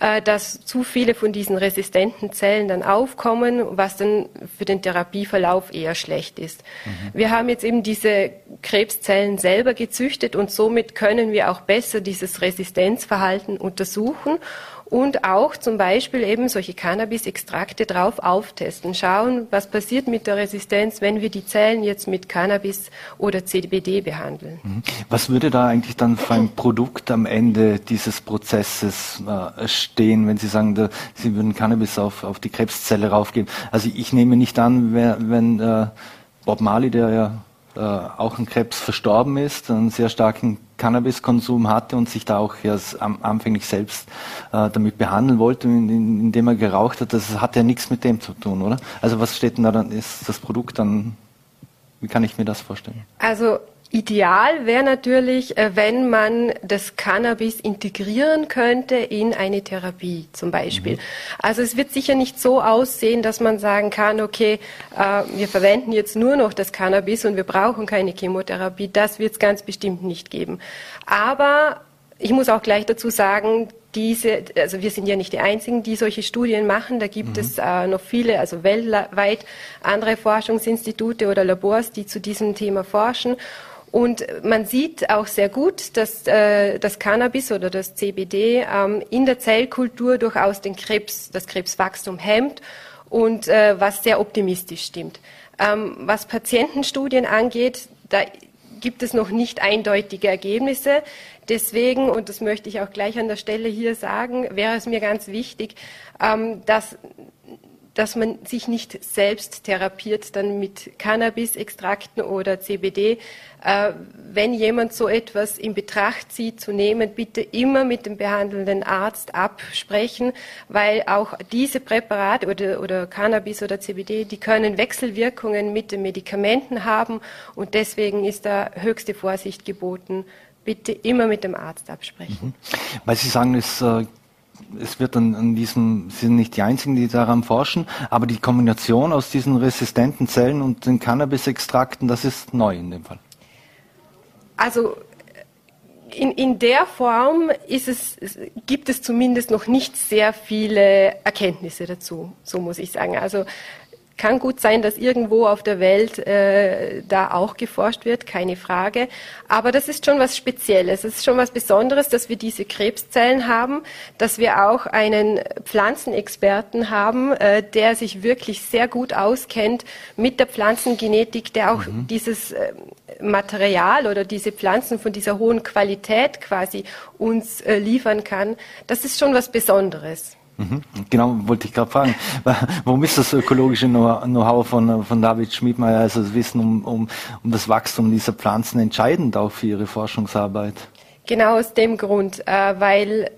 äh, dass zu viele von diesen resistenten Zellen dann aufkommen, was dann für den Therapieverlauf eher schlecht ist. Mhm. Wir haben jetzt eben diese Krebszellen selber gezüchtet und somit können wir auch besser dieses Resistenzverhalten untersuchen und auch zum Beispiel eben solche Cannabis-Extrakte drauf auftesten. Schauen, was passiert mit der Resistenz, wenn wir die Zellen jetzt mit Cannabis oder CBD behandeln. Mhm. Was würde da eigentlich dann für ein Produkt am Ende dieses Prozesses äh, stehen, wenn Sie sagen, Sie würden Cannabis auf, auf die Krebszelle raufgeben? Also ich nehme nicht an, wenn, wenn äh, Bob Marley, der ja äh, auch an Krebs verstorben ist, einen sehr starken Cannabiskonsum hatte und sich da auch ja, anfänglich selbst äh, damit behandeln wollte, indem er geraucht hat, das hat ja nichts mit dem zu tun, oder? Also was steht denn da dann, ist das Produkt dann, wie kann ich mir das vorstellen? Also Ideal wäre natürlich, äh, wenn man das Cannabis integrieren könnte in eine Therapie zum Beispiel. Mhm. Also es wird sicher nicht so aussehen, dass man sagen kann, okay, äh, wir verwenden jetzt nur noch das Cannabis und wir brauchen keine Chemotherapie. Das wird es ganz bestimmt nicht geben. Aber ich muss auch gleich dazu sagen, diese, also wir sind ja nicht die Einzigen, die solche Studien machen. Da gibt mhm. es äh, noch viele, also weltweit andere Forschungsinstitute oder Labors, die zu diesem Thema forschen. Und man sieht auch sehr gut, dass äh, das Cannabis oder das CBD ähm, in der Zellkultur durchaus den Krebs, das Krebswachstum hemmt und äh, was sehr optimistisch stimmt. Ähm, was Patientenstudien angeht, da gibt es noch nicht eindeutige Ergebnisse. Deswegen, und das möchte ich auch gleich an der Stelle hier sagen, wäre es mir ganz wichtig, ähm, dass dass man sich nicht selbst therapiert, dann mit Cannabis-Extrakten oder CBD. Äh, wenn jemand so etwas in Betracht zieht zu nehmen, bitte immer mit dem behandelnden Arzt absprechen, weil auch diese Präparate oder, oder Cannabis oder CBD, die können Wechselwirkungen mit den Medikamenten haben und deswegen ist da höchste Vorsicht geboten. Bitte immer mit dem Arzt absprechen. Mhm. Weil Sie sagen, es äh, es wird an, an diesem, Sie sind nicht die Einzigen, die daran forschen, aber die Kombination aus diesen resistenten Zellen und den Cannabis-Extrakten, das ist neu in dem Fall. Also in, in der Form es, gibt es zumindest noch nicht sehr viele Erkenntnisse dazu, so muss ich sagen. Also kann gut sein, dass irgendwo auf der Welt äh, da auch geforscht wird, keine Frage. Aber das ist schon was Spezielles. Es ist schon was Besonderes, dass wir diese Krebszellen haben, dass wir auch einen Pflanzenexperten haben, äh, der sich wirklich sehr gut auskennt mit der Pflanzengenetik, der auch mhm. dieses äh, Material oder diese Pflanzen von dieser hohen Qualität quasi uns äh, liefern kann. Das ist schon was Besonderes. Mhm. Genau, wollte ich gerade fragen. Warum ist das ökologische Know-how von, von David Schmidmeier, also das Wissen um, um, um das Wachstum dieser Pflanzen entscheidend auch für Ihre Forschungsarbeit? Genau aus dem Grund, äh, weil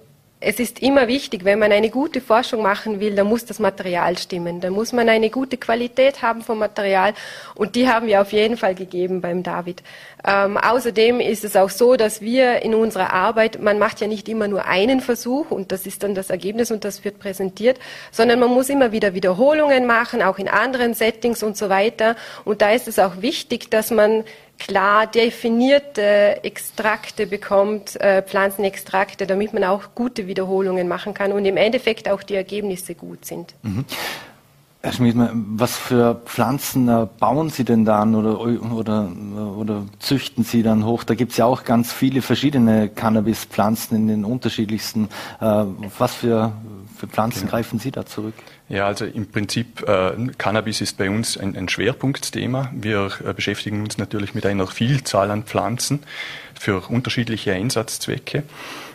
es ist immer wichtig, wenn man eine gute Forschung machen will, dann muss das Material stimmen. Dann muss man eine gute Qualität haben vom Material und die haben wir auf jeden Fall gegeben beim David. Ähm, außerdem ist es auch so, dass wir in unserer Arbeit, man macht ja nicht immer nur einen Versuch und das ist dann das Ergebnis und das wird präsentiert, sondern man muss immer wieder Wiederholungen machen, auch in anderen Settings und so weiter. Und da ist es auch wichtig, dass man klar definierte Extrakte bekommt, äh, Pflanzenextrakte, damit man auch gute Wiederholungen machen kann und im Endeffekt auch die Ergebnisse gut sind. Mhm. Herr Schmidt, was für Pflanzen äh, bauen Sie denn dann oder, oder, oder züchten Sie dann hoch? Da gibt es ja auch ganz viele verschiedene Cannabispflanzen in den unterschiedlichsten. Äh, was für, für Pflanzen genau. greifen Sie da zurück? Ja, also im Prinzip, äh, Cannabis ist bei uns ein, ein Schwerpunktthema. Wir äh, beschäftigen uns natürlich mit einer Vielzahl an Pflanzen für unterschiedliche Einsatzzwecke.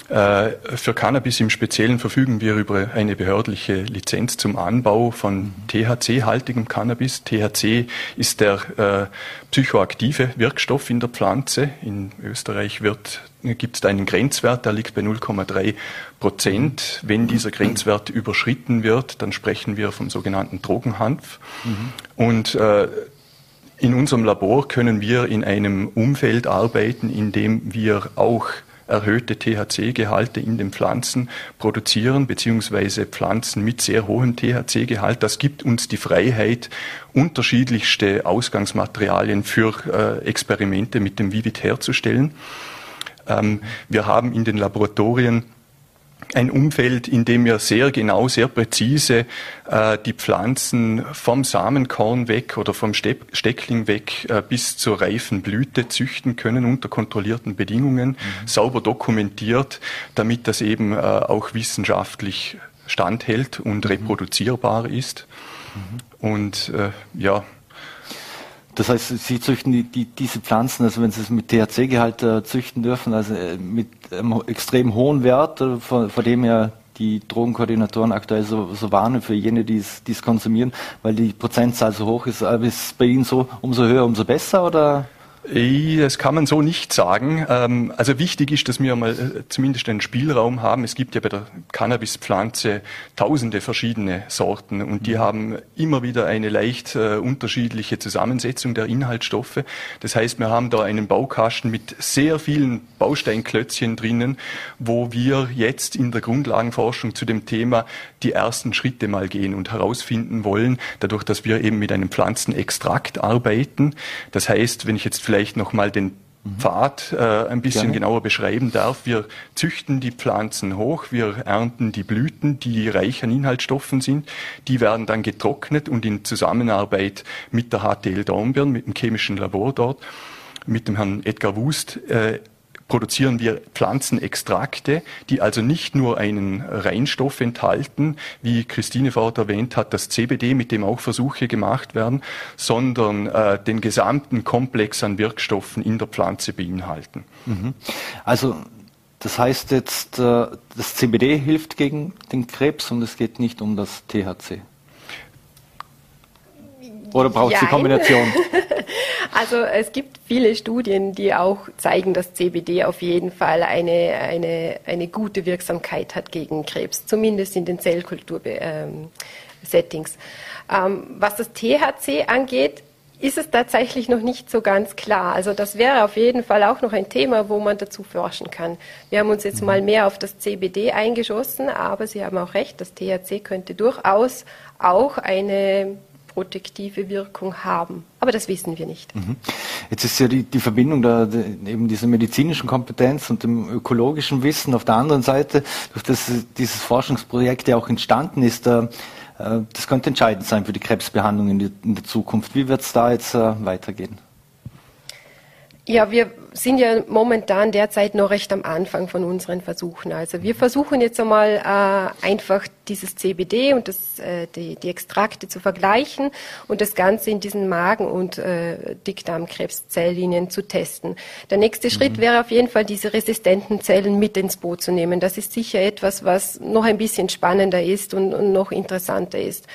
Äh, für Cannabis im Speziellen verfügen wir über eine behördliche Lizenz zum Anbau von THC-haltigem Cannabis. THC ist der äh, psychoaktive Wirkstoff in der Pflanze. In Österreich wird gibt es einen Grenzwert, der liegt bei 0,3 Prozent. Wenn dieser Grenzwert überschritten wird, dann sprechen wir vom sogenannten Drogenhanf. Mhm. Und äh, in unserem Labor können wir in einem Umfeld arbeiten, in dem wir auch erhöhte THC-Gehalte in den Pflanzen produzieren, beziehungsweise Pflanzen mit sehr hohem THC-Gehalt. Das gibt uns die Freiheit, unterschiedlichste Ausgangsmaterialien für äh, Experimente mit dem Vivid herzustellen. Ähm, wir haben in den Laboratorien ein Umfeld, in dem wir sehr genau, sehr präzise äh, die Pflanzen vom Samenkorn weg oder vom Steckling weg äh, bis zur reifen Blüte züchten können unter kontrollierten Bedingungen, mhm. sauber dokumentiert, damit das eben äh, auch wissenschaftlich standhält und mhm. reproduzierbar ist. Mhm. Und äh, ja, das heißt, Sie züchten die, die, diese Pflanzen, also wenn Sie es mit THC-Gehalt äh, züchten dürfen, also äh, mit einem extrem hohen Wert, äh, vor, vor, dem ja die Drogenkoordinatoren aktuell so, so warnen für jene, die es konsumieren, weil die Prozentzahl so hoch ist. Aber ist es bei Ihnen so, umso höher, umso besser oder? Das kann man so nicht sagen. Ähm, also wichtig ist, dass wir mal äh, zumindest einen Spielraum haben. Es gibt ja bei der Cannabispflanze tausende verschiedene Sorten und die mhm. haben immer wieder eine leicht äh, unterschiedliche Zusammensetzung der Inhaltsstoffe. Das heißt, wir haben da einen Baukasten mit sehr vielen Bausteinklötzchen drinnen, wo wir jetzt in der Grundlagenforschung zu dem Thema die ersten Schritte mal gehen und herausfinden wollen, dadurch, dass wir eben mit einem Pflanzenextrakt arbeiten. Das heißt, wenn ich jetzt vielleicht nochmal den Pfad äh, ein bisschen Gerne. genauer beschreiben darf. Wir züchten die Pflanzen hoch, wir ernten die Blüten, die reich an Inhaltsstoffen sind. Die werden dann getrocknet und in Zusammenarbeit mit der HTL Dornbirn, mit dem chemischen Labor dort, mit dem Herrn Edgar Wust, äh, produzieren wir Pflanzenextrakte, die also nicht nur einen Reinstoff enthalten, wie Christine vorher erwähnt hat, das CBD, mit dem auch Versuche gemacht werden, sondern äh, den gesamten Komplex an Wirkstoffen in der Pflanze beinhalten. Mhm. Also das heißt jetzt, äh, das CBD hilft gegen den Krebs und es geht nicht um das THC. Oder braucht es die Kombination? also es gibt viele Studien, die auch zeigen, dass CBD auf jeden Fall eine, eine, eine gute Wirksamkeit hat gegen Krebs, zumindest in den Zellkultur-Settings. Ähm, ähm, was das THC angeht, ist es tatsächlich noch nicht so ganz klar. Also das wäre auf jeden Fall auch noch ein Thema, wo man dazu forschen kann. Wir haben uns jetzt mal mehr auf das CBD eingeschossen, aber Sie haben auch recht, das THC könnte durchaus auch eine protektive Wirkung haben. Aber das wissen wir nicht. Mhm. Jetzt ist ja die, die Verbindung da, die, eben dieser medizinischen Kompetenz und dem ökologischen Wissen auf der anderen Seite, durch das dieses Forschungsprojekt ja auch entstanden ist, äh, das könnte entscheidend sein für die Krebsbehandlung in, die, in der Zukunft. Wie wird es da jetzt äh, weitergehen? Ja, wir sind ja momentan derzeit noch recht am Anfang von unseren Versuchen. Also wir versuchen jetzt einmal äh, einfach dieses CBD und das, äh, die, die Extrakte zu vergleichen und das Ganze in diesen Magen- und äh, Dickdarmkrebszelllinien zu testen. Der nächste mhm. Schritt wäre auf jeden Fall, diese resistenten Zellen mit ins Boot zu nehmen. Das ist sicher etwas, was noch ein bisschen spannender ist und, und noch interessanter ist.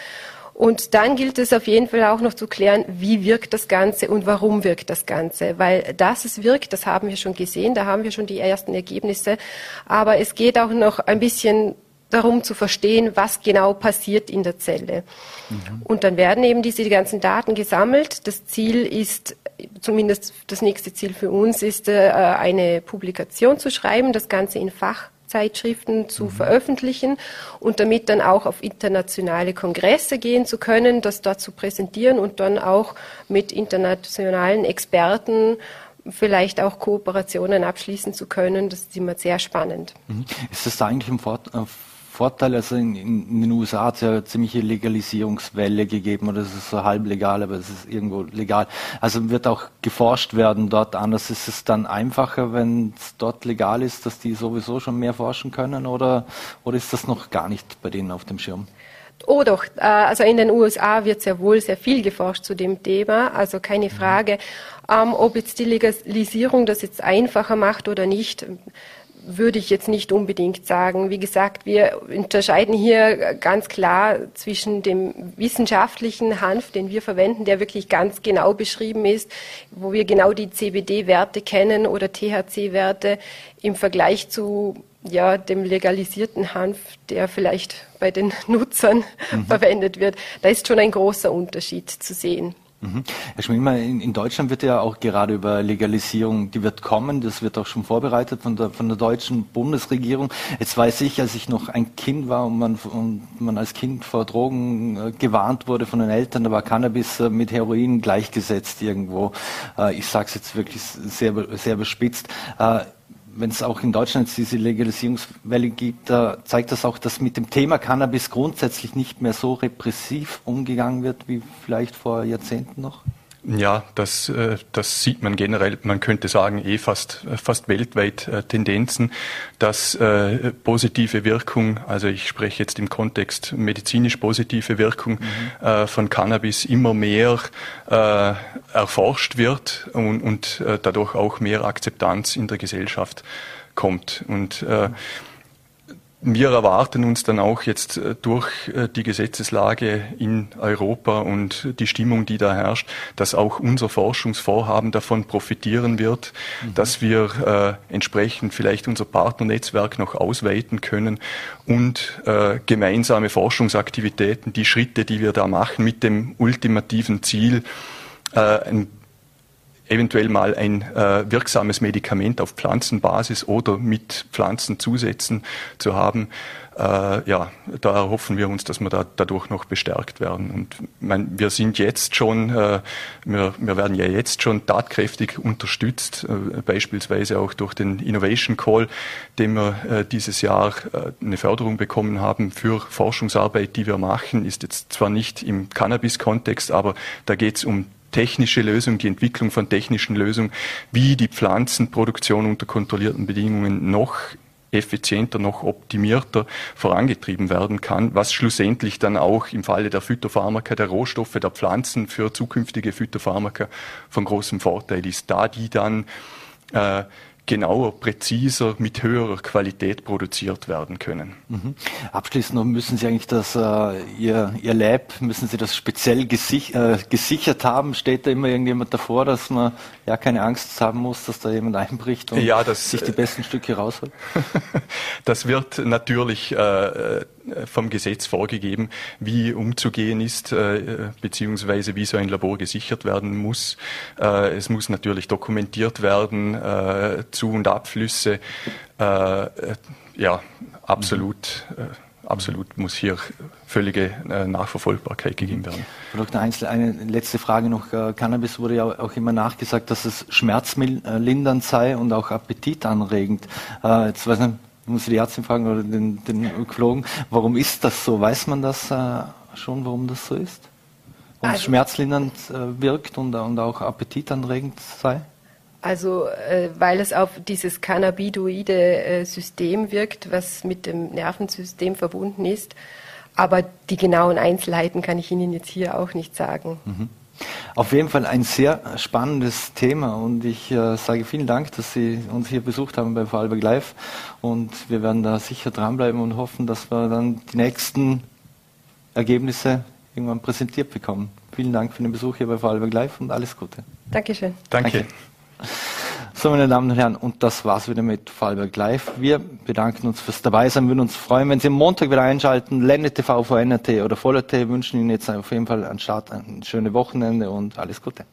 Und dann gilt es auf jeden Fall auch noch zu klären, wie wirkt das Ganze und warum wirkt das Ganze. Weil dass es wirkt, das haben wir schon gesehen, da haben wir schon die ersten Ergebnisse. Aber es geht auch noch ein bisschen darum zu verstehen, was genau passiert in der Zelle. Mhm. Und dann werden eben diese ganzen Daten gesammelt. Das Ziel ist, zumindest das nächste Ziel für uns ist, äh, eine Publikation zu schreiben, das Ganze in Fach Zeitschriften zu mhm. veröffentlichen und damit dann auch auf internationale Kongresse gehen zu können, das dort zu präsentieren und dann auch mit internationalen Experten vielleicht auch Kooperationen abschließen zu können. Das ist immer sehr spannend. Mhm. Ist das da eigentlich ein Fort Vorteil, also in, in, den USA hat es ja eine ziemliche Legalisierungswelle gegeben, oder es ist so halb legal, aber es ist irgendwo legal. Also wird auch geforscht werden dort. Anders ist es dann einfacher, wenn es dort legal ist, dass die sowieso schon mehr forschen können, oder, oder ist das noch gar nicht bei denen auf dem Schirm? Oh doch, äh, also in den USA wird sehr wohl sehr viel geforscht zu dem Thema, also keine mhm. Frage. Ähm, ob jetzt die Legalisierung das jetzt einfacher macht oder nicht, würde ich jetzt nicht unbedingt sagen. Wie gesagt, wir unterscheiden hier ganz klar zwischen dem wissenschaftlichen Hanf, den wir verwenden, der wirklich ganz genau beschrieben ist, wo wir genau die CBD-Werte kennen oder THC-Werte im Vergleich zu ja, dem legalisierten Hanf, der vielleicht bei den Nutzern mhm. verwendet wird. Da ist schon ein großer Unterschied zu sehen. Mhm. Herr Schmidtmann, in, in, Deutschland wird ja auch gerade über Legalisierung, die wird kommen, das wird auch schon vorbereitet von der, von der deutschen Bundesregierung. Jetzt weiß ich, als ich noch ein Kind war und man, und man als Kind vor Drogen äh, gewarnt wurde von den Eltern, da war Cannabis äh, mit Heroin gleichgesetzt irgendwo. Äh, ich sage es jetzt wirklich sehr, sehr bespitzt. Wenn es auch in Deutschland diese Legalisierungswelle gibt, da zeigt das auch, dass mit dem Thema Cannabis grundsätzlich nicht mehr so repressiv umgegangen wird wie vielleicht vor Jahrzehnten noch? Ja, das, äh, das sieht man generell, man könnte sagen, eh fast, fast weltweit äh, Tendenzen, dass äh, positive Wirkung, also ich spreche jetzt im Kontext medizinisch positive Wirkung mhm. von Cannabis immer mehr erforscht wird und, und dadurch auch mehr Akzeptanz in der Gesellschaft kommt. Und mhm wir erwarten uns dann auch jetzt äh, durch äh, die Gesetzeslage in Europa und die Stimmung, die da herrscht, dass auch unser Forschungsvorhaben davon profitieren wird, mhm. dass wir äh, entsprechend vielleicht unser Partnernetzwerk noch ausweiten können und äh, gemeinsame Forschungsaktivitäten, die Schritte, die wir da machen, mit dem ultimativen Ziel, äh, ein eventuell mal ein äh, wirksames Medikament auf Pflanzenbasis oder mit Pflanzenzusätzen zu haben. Äh, ja, da erhoffen wir uns, dass wir da, dadurch noch bestärkt werden. Und mein, wir sind jetzt schon, äh, wir, wir werden ja jetzt schon tatkräftig unterstützt, äh, beispielsweise auch durch den Innovation Call, den wir äh, dieses Jahr äh, eine Förderung bekommen haben für Forschungsarbeit, die wir machen. Ist jetzt zwar nicht im Cannabis-Kontext, aber da geht es um technische Lösung, die Entwicklung von technischen Lösungen, wie die Pflanzenproduktion unter kontrollierten Bedingungen noch effizienter, noch optimierter vorangetrieben werden kann, was schlussendlich dann auch im Falle der Phytopharmaka, der Rohstoffe der Pflanzen für zukünftige Phytopharmaka von großem Vorteil ist, da die dann äh, genauer, präziser, mit höherer Qualität produziert werden können. Mhm. Abschließend noch müssen Sie eigentlich das, äh, Ihr, Ihr Lab, müssen Sie das speziell gesich, äh, gesichert haben? Steht da immer irgendjemand davor, dass man ja keine Angst haben muss, dass da jemand einbricht und ja, das, sich die besten Stücke rausholt? das wird natürlich äh, vom Gesetz vorgegeben, wie umzugehen ist, äh, beziehungsweise wie so ein Labor gesichert werden muss. Äh, es muss natürlich dokumentiert werden, äh, Zu- und Abflüsse. Äh, ja, absolut. Absolut muss hier völlige äh, Nachverfolgbarkeit gegeben werden. Dr. Einzel, eine letzte Frage noch. Cannabis wurde ja auch immer nachgesagt, dass es schmerzlindernd sei und auch appetitanregend. Jetzt weiß nicht, muss ich die Ärztin fragen oder den, den Ökologen, warum ist das so? Weiß man das äh, schon, warum das so ist? Warum also, es schmerzlindernd äh, wirkt und, und auch appetitanregend sei? Also, äh, weil es auf dieses cannabidoide äh, System wirkt, was mit dem Nervensystem verbunden ist. Aber die genauen Einzelheiten kann ich Ihnen jetzt hier auch nicht sagen. Mhm. Auf jeden Fall ein sehr spannendes Thema und ich äh, sage vielen Dank, dass Sie uns hier besucht haben bei Vorarlberg Live und wir werden da sicher dranbleiben und hoffen, dass wir dann die nächsten Ergebnisse irgendwann präsentiert bekommen. Vielen Dank für den Besuch hier bei Vorarlberg Live und alles Gute. Dankeschön. Danke. Danke. So, meine Damen und Herren, und das war's wieder mit Vorarlberg Live. Wir bedanken uns fürs Dabeisein, würden uns freuen, wenn Sie am Montag wieder einschalten. Lenne TV, VNRT oder Voller T wünschen Ihnen jetzt auf jeden Fall einen Start, ein schönes Wochenende und alles Gute.